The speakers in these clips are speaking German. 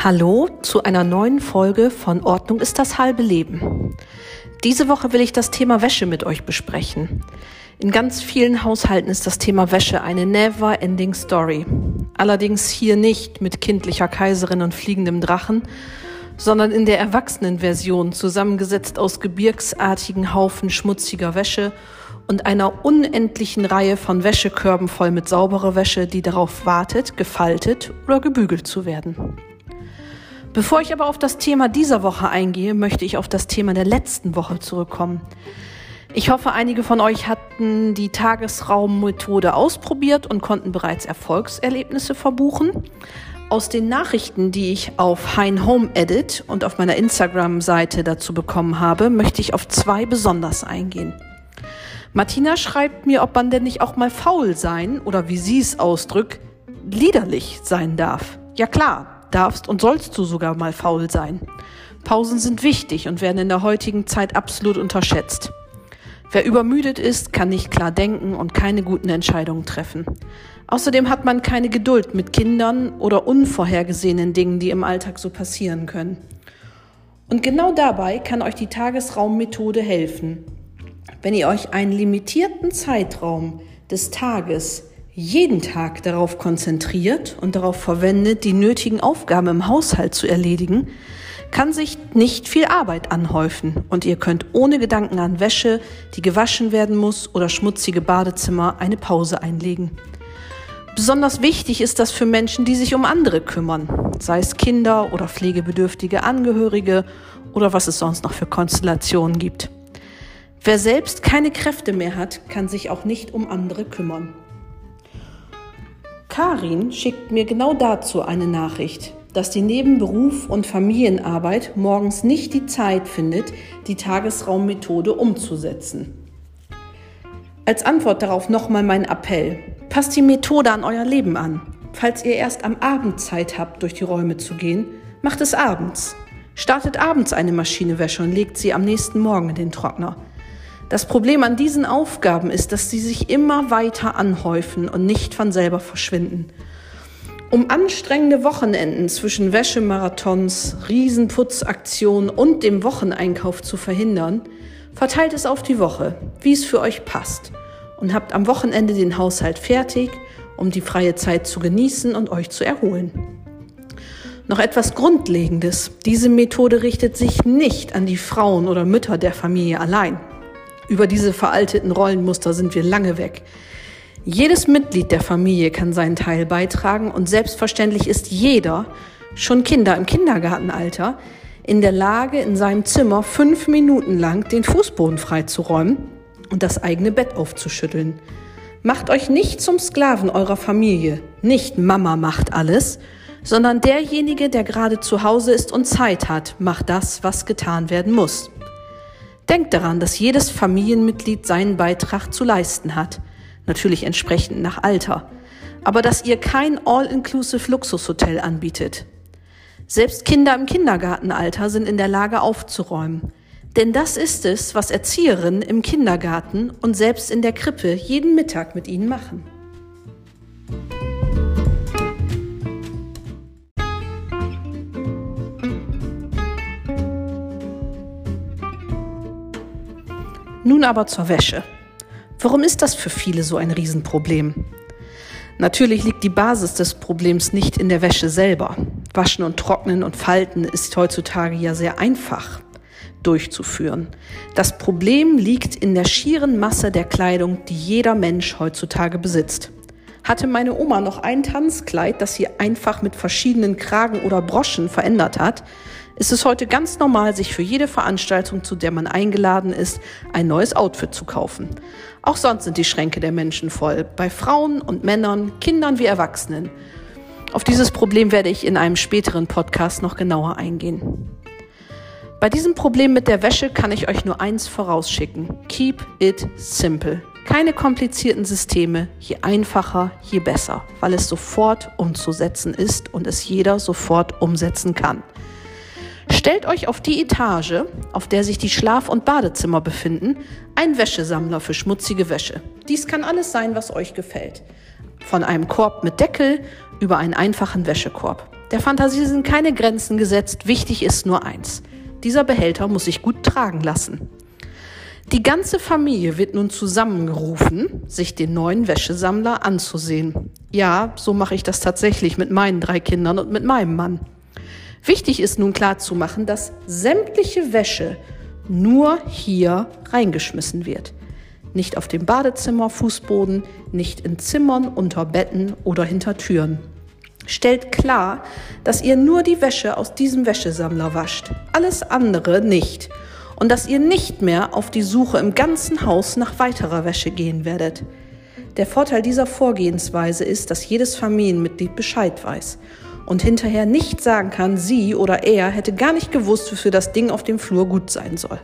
Hallo zu einer neuen Folge von Ordnung ist das halbe Leben. Diese Woche will ich das Thema Wäsche mit euch besprechen. In ganz vielen Haushalten ist das Thema Wäsche eine never-ending Story. Allerdings hier nicht mit kindlicher Kaiserin und fliegendem Drachen, sondern in der Erwachsenenversion zusammengesetzt aus gebirgsartigen Haufen schmutziger Wäsche und einer unendlichen Reihe von Wäschekörben voll mit sauberer Wäsche, die darauf wartet, gefaltet oder gebügelt zu werden. Bevor ich aber auf das Thema dieser Woche eingehe, möchte ich auf das Thema der letzten Woche zurückkommen. Ich hoffe, einige von euch hatten die Tagesraummethode ausprobiert und konnten bereits Erfolgserlebnisse verbuchen. Aus den Nachrichten, die ich auf Hein Home Edit und auf meiner Instagram-Seite dazu bekommen habe, möchte ich auf zwei besonders eingehen. Martina schreibt mir, ob man denn nicht auch mal faul sein oder wie sie es ausdrückt, liederlich sein darf. Ja klar, darfst und sollst du sogar mal faul sein. Pausen sind wichtig und werden in der heutigen Zeit absolut unterschätzt. Wer übermüdet ist, kann nicht klar denken und keine guten Entscheidungen treffen. Außerdem hat man keine Geduld mit Kindern oder unvorhergesehenen Dingen, die im Alltag so passieren können. Und genau dabei kann euch die Tagesraummethode helfen. Wenn ihr euch einen limitierten Zeitraum des Tages jeden Tag darauf konzentriert und darauf verwendet, die nötigen Aufgaben im Haushalt zu erledigen, kann sich nicht viel Arbeit anhäufen und ihr könnt ohne Gedanken an Wäsche, die gewaschen werden muss oder schmutzige Badezimmer eine Pause einlegen. Besonders wichtig ist das für Menschen, die sich um andere kümmern, sei es Kinder oder pflegebedürftige Angehörige oder was es sonst noch für Konstellationen gibt. Wer selbst keine Kräfte mehr hat, kann sich auch nicht um andere kümmern. Karin schickt mir genau dazu eine Nachricht, dass die neben Beruf und Familienarbeit morgens nicht die Zeit findet, die Tagesraummethode umzusetzen. Als Antwort darauf nochmal mein Appell. Passt die Methode an euer Leben an. Falls ihr erst am Abend Zeit habt, durch die Räume zu gehen, macht es abends. Startet abends eine Maschinewäsche und legt sie am nächsten Morgen in den Trockner. Das Problem an diesen Aufgaben ist, dass sie sich immer weiter anhäufen und nicht von selber verschwinden. Um anstrengende Wochenenden zwischen Wäschemarathons, Riesenputzaktionen und dem Wocheneinkauf zu verhindern, verteilt es auf die Woche, wie es für euch passt und habt am Wochenende den Haushalt fertig, um die freie Zeit zu genießen und euch zu erholen. Noch etwas Grundlegendes. Diese Methode richtet sich nicht an die Frauen oder Mütter der Familie allein. Über diese veralteten Rollenmuster sind wir lange weg. Jedes Mitglied der Familie kann seinen Teil beitragen und selbstverständlich ist jeder, schon Kinder im Kindergartenalter, in der Lage, in seinem Zimmer fünf Minuten lang den Fußboden freizuräumen und das eigene Bett aufzuschütteln. Macht euch nicht zum Sklaven eurer Familie. Nicht Mama macht alles, sondern derjenige, der gerade zu Hause ist und Zeit hat, macht das, was getan werden muss. Denkt daran, dass jedes Familienmitglied seinen Beitrag zu leisten hat, natürlich entsprechend nach Alter, aber dass ihr kein All-Inclusive Luxushotel anbietet. Selbst Kinder im Kindergartenalter sind in der Lage aufzuräumen. Denn das ist es, was Erzieherinnen im Kindergarten und selbst in der Krippe jeden Mittag mit ihnen machen. Nun aber zur Wäsche. Warum ist das für viele so ein Riesenproblem? Natürlich liegt die Basis des Problems nicht in der Wäsche selber. Waschen und Trocknen und Falten ist heutzutage ja sehr einfach durchzuführen. Das Problem liegt in der schieren Masse der Kleidung, die jeder Mensch heutzutage besitzt. Hatte meine Oma noch ein Tanzkleid, das sie einfach mit verschiedenen Kragen oder Broschen verändert hat, ist es heute ganz normal, sich für jede Veranstaltung, zu der man eingeladen ist, ein neues Outfit zu kaufen. Auch sonst sind die Schränke der Menschen voll, bei Frauen und Männern, Kindern wie Erwachsenen. Auf dieses Problem werde ich in einem späteren Podcast noch genauer eingehen. Bei diesem Problem mit der Wäsche kann ich euch nur eins vorausschicken. Keep it simple. Keine komplizierten Systeme, je einfacher, je besser, weil es sofort umzusetzen ist und es jeder sofort umsetzen kann. Stellt euch auf die Etage, auf der sich die Schlaf- und Badezimmer befinden, ein Wäschesammler für schmutzige Wäsche. Dies kann alles sein, was euch gefällt. Von einem Korb mit Deckel über einen einfachen Wäschekorb. Der Fantasie sind keine Grenzen gesetzt, wichtig ist nur eins. Dieser Behälter muss sich gut tragen lassen. Die ganze Familie wird nun zusammengerufen, sich den neuen Wäschesammler anzusehen. Ja, so mache ich das tatsächlich mit meinen drei Kindern und mit meinem Mann. Wichtig ist nun klarzumachen, dass sämtliche Wäsche nur hier reingeschmissen wird. Nicht auf dem Badezimmer, Fußboden, nicht in Zimmern, unter Betten oder hinter Türen. Stellt klar, dass ihr nur die Wäsche aus diesem Wäschesammler wascht, alles andere nicht und dass ihr nicht mehr auf die Suche im ganzen Haus nach weiterer Wäsche gehen werdet. Der Vorteil dieser Vorgehensweise ist, dass jedes Familienmitglied Bescheid weiß und hinterher nicht sagen kann, sie oder er hätte gar nicht gewusst, wofür das Ding auf dem Flur gut sein soll.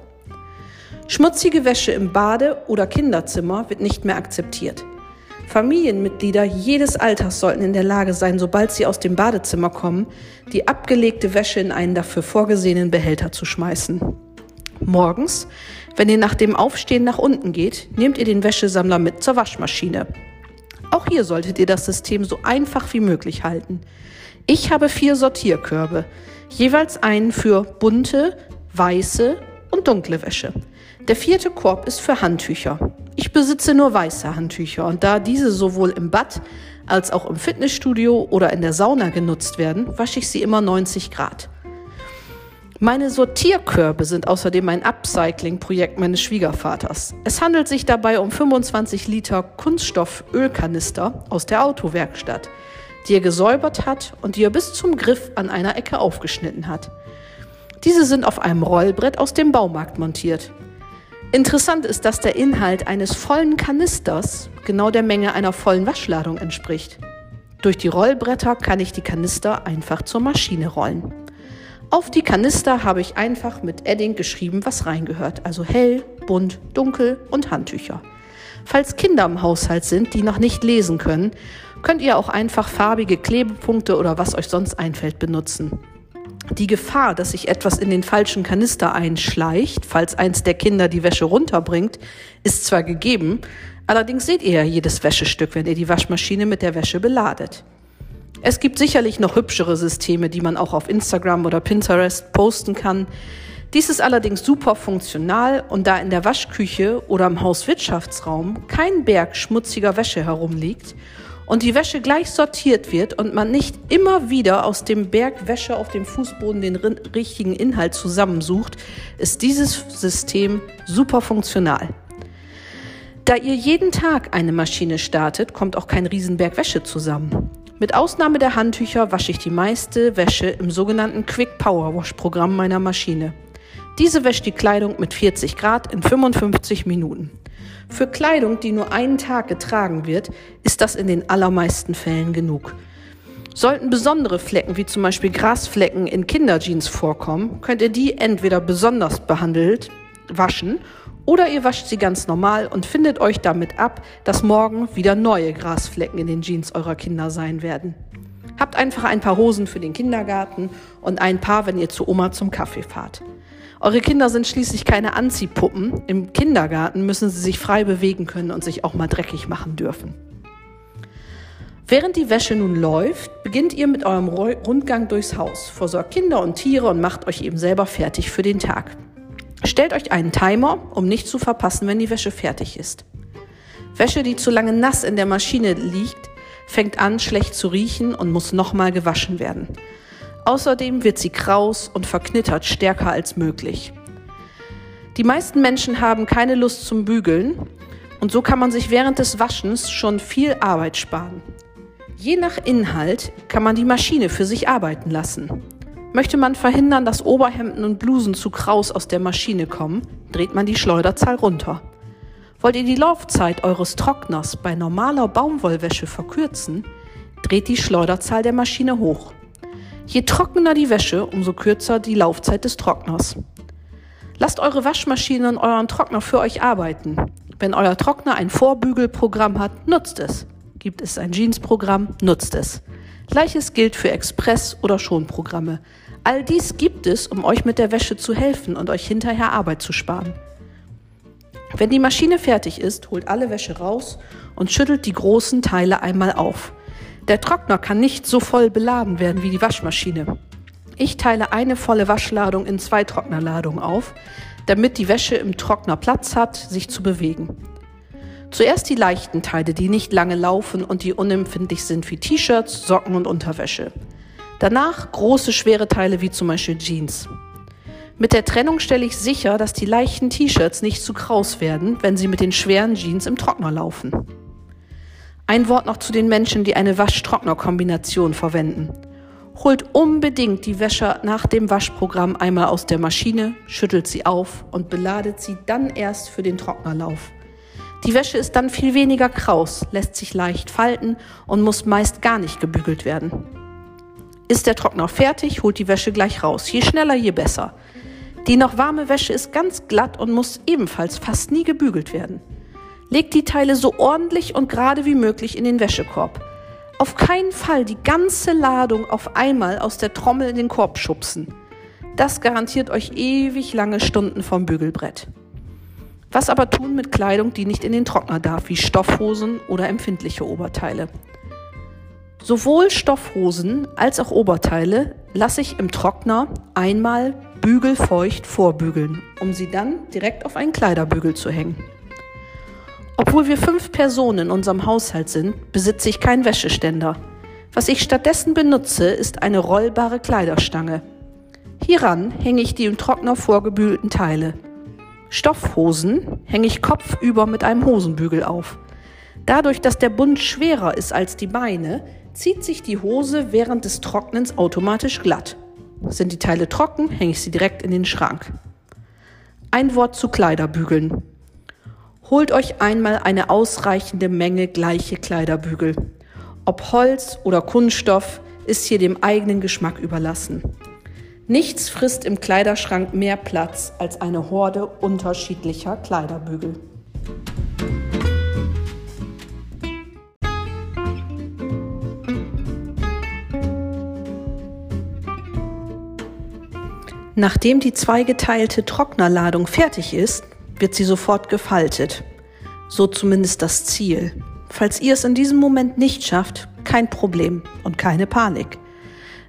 Schmutzige Wäsche im Bade- oder Kinderzimmer wird nicht mehr akzeptiert. Familienmitglieder jedes Alters sollten in der Lage sein, sobald sie aus dem Badezimmer kommen, die abgelegte Wäsche in einen dafür vorgesehenen Behälter zu schmeißen. Morgens, wenn ihr nach dem Aufstehen nach unten geht, nehmt ihr den Wäschesammler mit zur Waschmaschine. Auch hier solltet ihr das System so einfach wie möglich halten. Ich habe vier Sortierkörbe, jeweils einen für bunte, weiße und dunkle Wäsche. Der vierte Korb ist für Handtücher. Ich besitze nur weiße Handtücher und da diese sowohl im Bad als auch im Fitnessstudio oder in der Sauna genutzt werden, wasche ich sie immer 90 Grad. Meine Sortierkörbe sind außerdem ein Upcycling-Projekt meines Schwiegervaters. Es handelt sich dabei um 25 Liter Kunststoff-Ölkanister aus der Autowerkstatt, die er gesäubert hat und die er bis zum Griff an einer Ecke aufgeschnitten hat. Diese sind auf einem Rollbrett aus dem Baumarkt montiert. Interessant ist, dass der Inhalt eines vollen Kanisters genau der Menge einer vollen Waschladung entspricht. Durch die Rollbretter kann ich die Kanister einfach zur Maschine rollen. Auf die Kanister habe ich einfach mit Edding geschrieben, was reingehört. Also hell, bunt, dunkel und Handtücher. Falls Kinder im Haushalt sind, die noch nicht lesen können, könnt ihr auch einfach farbige Klebepunkte oder was euch sonst einfällt benutzen. Die Gefahr, dass sich etwas in den falschen Kanister einschleicht, falls eins der Kinder die Wäsche runterbringt, ist zwar gegeben, allerdings seht ihr ja jedes Wäschestück, wenn ihr die Waschmaschine mit der Wäsche beladet. Es gibt sicherlich noch hübschere Systeme, die man auch auf Instagram oder Pinterest posten kann. Dies ist allerdings super funktional und da in der Waschküche oder im Hauswirtschaftsraum kein Berg schmutziger Wäsche herumliegt und die Wäsche gleich sortiert wird und man nicht immer wieder aus dem Berg Wäsche auf dem Fußboden den richtigen Inhalt zusammensucht, ist dieses System super funktional. Da ihr jeden Tag eine Maschine startet, kommt auch kein Riesenberg Wäsche zusammen. Mit Ausnahme der Handtücher wasche ich die meiste Wäsche im sogenannten Quick Power Wash Programm meiner Maschine. Diese wäscht die Kleidung mit 40 Grad in 55 Minuten. Für Kleidung, die nur einen Tag getragen wird, ist das in den allermeisten Fällen genug. Sollten besondere Flecken wie zum Beispiel Grasflecken in Kinderjeans vorkommen, könnt ihr die entweder besonders behandelt waschen oder ihr wascht sie ganz normal und findet euch damit ab, dass morgen wieder neue Grasflecken in den Jeans eurer Kinder sein werden. Habt einfach ein paar Hosen für den Kindergarten und ein paar, wenn ihr zu Oma zum Kaffee fahrt. Eure Kinder sind schließlich keine Anziehpuppen. Im Kindergarten müssen sie sich frei bewegen können und sich auch mal dreckig machen dürfen. Während die Wäsche nun läuft, beginnt ihr mit eurem Rundgang durchs Haus, versorgt Kinder und Tiere und macht euch eben selber fertig für den Tag. Stellt euch einen Timer, um nicht zu verpassen, wenn die Wäsche fertig ist. Wäsche, die zu lange nass in der Maschine liegt, fängt an schlecht zu riechen und muss nochmal gewaschen werden. Außerdem wird sie kraus und verknittert stärker als möglich. Die meisten Menschen haben keine Lust zum Bügeln und so kann man sich während des Waschens schon viel Arbeit sparen. Je nach Inhalt kann man die Maschine für sich arbeiten lassen. Möchte man verhindern, dass Oberhemden und Blusen zu kraus aus der Maschine kommen, dreht man die Schleuderzahl runter. Wollt ihr die Laufzeit eures Trockners bei normaler Baumwollwäsche verkürzen, dreht die Schleuderzahl der Maschine hoch. Je trockener die Wäsche, umso kürzer die Laufzeit des Trockners. Lasst eure Waschmaschine und euren Trockner für euch arbeiten. Wenn euer Trockner ein Vorbügelprogramm hat, nutzt es. Gibt es ein Jeansprogramm, nutzt es. Gleiches gilt für Express- oder Schonprogramme. All dies gibt es, um euch mit der Wäsche zu helfen und euch hinterher Arbeit zu sparen. Wenn die Maschine fertig ist, holt alle Wäsche raus und schüttelt die großen Teile einmal auf. Der Trockner kann nicht so voll beladen werden wie die Waschmaschine. Ich teile eine volle Waschladung in zwei Trocknerladungen auf, damit die Wäsche im Trockner Platz hat, sich zu bewegen. Zuerst die leichten Teile, die nicht lange laufen und die unempfindlich sind wie T-Shirts, Socken und Unterwäsche. Danach große, schwere Teile wie zum Beispiel Jeans. Mit der Trennung stelle ich sicher, dass die leichten T-Shirts nicht zu kraus werden, wenn sie mit den schweren Jeans im Trockner laufen. Ein Wort noch zu den Menschen, die eine Wasch-Trockner-Kombination verwenden. Holt unbedingt die Wäsche nach dem Waschprogramm einmal aus der Maschine, schüttelt sie auf und beladet sie dann erst für den Trocknerlauf. Die Wäsche ist dann viel weniger kraus, lässt sich leicht falten und muss meist gar nicht gebügelt werden. Ist der Trockner fertig, holt die Wäsche gleich raus. Je schneller, je besser. Die noch warme Wäsche ist ganz glatt und muss ebenfalls fast nie gebügelt werden. Legt die Teile so ordentlich und gerade wie möglich in den Wäschekorb. Auf keinen Fall die ganze Ladung auf einmal aus der Trommel in den Korb schubsen. Das garantiert euch ewig lange Stunden vom Bügelbrett. Was aber tun mit Kleidung, die nicht in den Trockner darf, wie Stoffhosen oder empfindliche Oberteile? Sowohl Stoffhosen als auch Oberteile lasse ich im Trockner einmal bügelfeucht vorbügeln, um sie dann direkt auf einen Kleiderbügel zu hängen. Obwohl wir fünf Personen in unserem Haushalt sind, besitze ich keinen Wäscheständer. Was ich stattdessen benutze, ist eine rollbare Kleiderstange. Hieran hänge ich die im Trockner vorgebügelten Teile. Stoffhosen hänge ich kopfüber mit einem Hosenbügel auf. Dadurch, dass der Bund schwerer ist als die Beine, zieht sich die Hose während des Trocknens automatisch glatt. Sind die Teile trocken, hänge ich sie direkt in den Schrank. Ein Wort zu Kleiderbügeln. Holt euch einmal eine ausreichende Menge gleiche Kleiderbügel. Ob Holz oder Kunststoff ist hier dem eigenen Geschmack überlassen. Nichts frisst im Kleiderschrank mehr Platz als eine Horde unterschiedlicher Kleiderbügel. Nachdem die zweigeteilte Trocknerladung fertig ist, wird sie sofort gefaltet. So zumindest das Ziel. Falls ihr es in diesem Moment nicht schafft, kein Problem und keine Panik.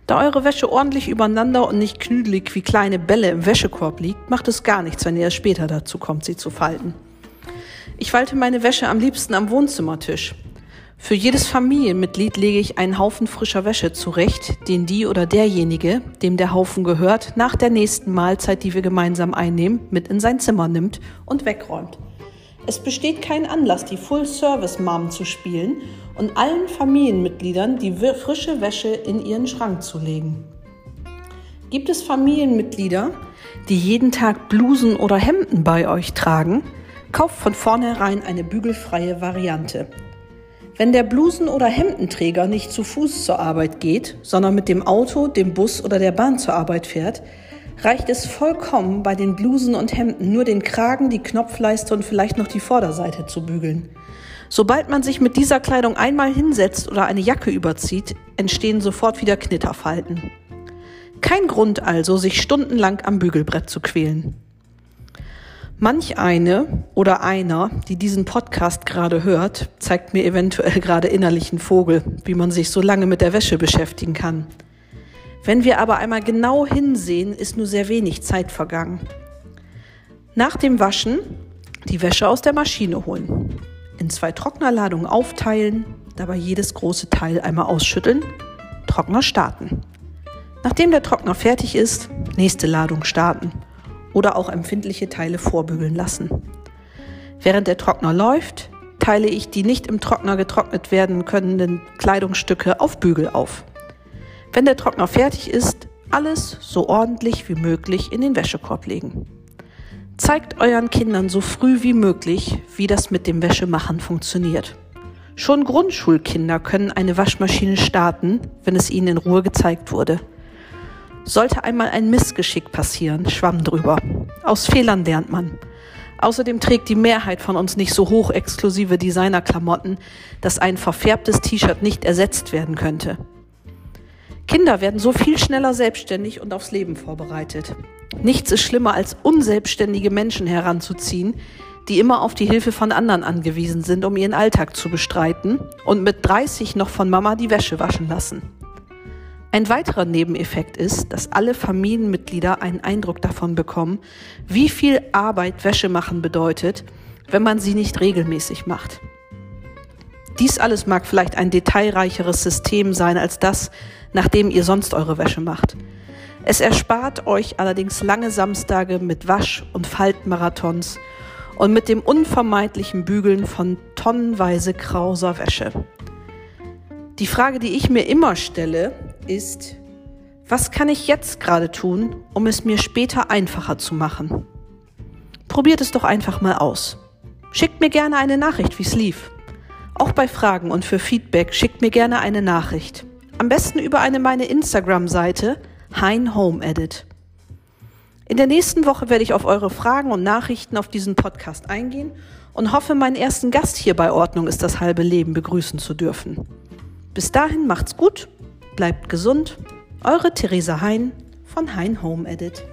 Da eure Wäsche ordentlich übereinander und nicht knüdelig wie kleine Bälle im Wäschekorb liegt, macht es gar nichts, wenn ihr es später dazu kommt, sie zu falten. Ich falte meine Wäsche am liebsten am Wohnzimmertisch. Für jedes Familienmitglied lege ich einen Haufen frischer Wäsche zurecht, den die oder derjenige, dem der Haufen gehört, nach der nächsten Mahlzeit, die wir gemeinsam einnehmen, mit in sein Zimmer nimmt und wegräumt. Es besteht kein Anlass, die Full-Service-Mom zu spielen und allen Familienmitgliedern die frische Wäsche in ihren Schrank zu legen. Gibt es Familienmitglieder, die jeden Tag Blusen oder Hemden bei euch tragen? Kauft von vornherein eine bügelfreie Variante. Wenn der Blusen- oder Hemdenträger nicht zu Fuß zur Arbeit geht, sondern mit dem Auto, dem Bus oder der Bahn zur Arbeit fährt, reicht es vollkommen, bei den Blusen und Hemden nur den Kragen, die Knopfleiste und vielleicht noch die Vorderseite zu bügeln. Sobald man sich mit dieser Kleidung einmal hinsetzt oder eine Jacke überzieht, entstehen sofort wieder Knitterfalten. Kein Grund also, sich stundenlang am Bügelbrett zu quälen. Manch eine oder einer, die diesen Podcast gerade hört, zeigt mir eventuell gerade innerlichen Vogel, wie man sich so lange mit der Wäsche beschäftigen kann. Wenn wir aber einmal genau hinsehen, ist nur sehr wenig Zeit vergangen. Nach dem Waschen die Wäsche aus der Maschine holen, in zwei Trocknerladungen aufteilen, dabei jedes große Teil einmal ausschütteln, Trockner starten. Nachdem der Trockner fertig ist, nächste Ladung starten oder auch empfindliche Teile vorbügeln lassen. Während der Trockner läuft, teile ich die nicht im Trockner getrocknet werden können Kleidungsstücke auf Bügel auf. Wenn der Trockner fertig ist, alles so ordentlich wie möglich in den Wäschekorb legen. Zeigt euren Kindern so früh wie möglich, wie das mit dem Wäschemachen funktioniert. Schon Grundschulkinder können eine Waschmaschine starten, wenn es ihnen in Ruhe gezeigt wurde. Sollte einmal ein Missgeschick passieren, schwamm drüber. Aus Fehlern lernt man. Außerdem trägt die Mehrheit von uns nicht so hochexklusive Designerklamotten, dass ein verfärbtes T-Shirt nicht ersetzt werden könnte. Kinder werden so viel schneller selbstständig und aufs Leben vorbereitet. Nichts ist schlimmer als unselbstständige Menschen heranzuziehen, die immer auf die Hilfe von anderen angewiesen sind, um ihren Alltag zu bestreiten und mit 30 noch von Mama die Wäsche waschen lassen. Ein weiterer Nebeneffekt ist, dass alle Familienmitglieder einen Eindruck davon bekommen, wie viel Arbeit Wäsche machen bedeutet, wenn man sie nicht regelmäßig macht. Dies alles mag vielleicht ein detailreicheres System sein als das, nach dem ihr sonst eure Wäsche macht. Es erspart euch allerdings lange Samstage mit Wasch- und Faltmarathons und mit dem unvermeidlichen Bügeln von tonnenweise krauser Wäsche. Die Frage, die ich mir immer stelle, ist, was kann ich jetzt gerade tun, um es mir später einfacher zu machen? Probiert es doch einfach mal aus. Schickt mir gerne eine Nachricht, wie es lief. Auch bei Fragen und für Feedback schickt mir gerne eine Nachricht. Am besten über eine meine Instagram-Seite Hein Home Edit. In der nächsten Woche werde ich auf eure Fragen und Nachrichten auf diesen Podcast eingehen und hoffe, meinen ersten Gast hier bei Ordnung ist das halbe Leben begrüßen zu dürfen. Bis dahin macht's gut, bleibt gesund. Eure Theresa Hein von Hein Home Edit.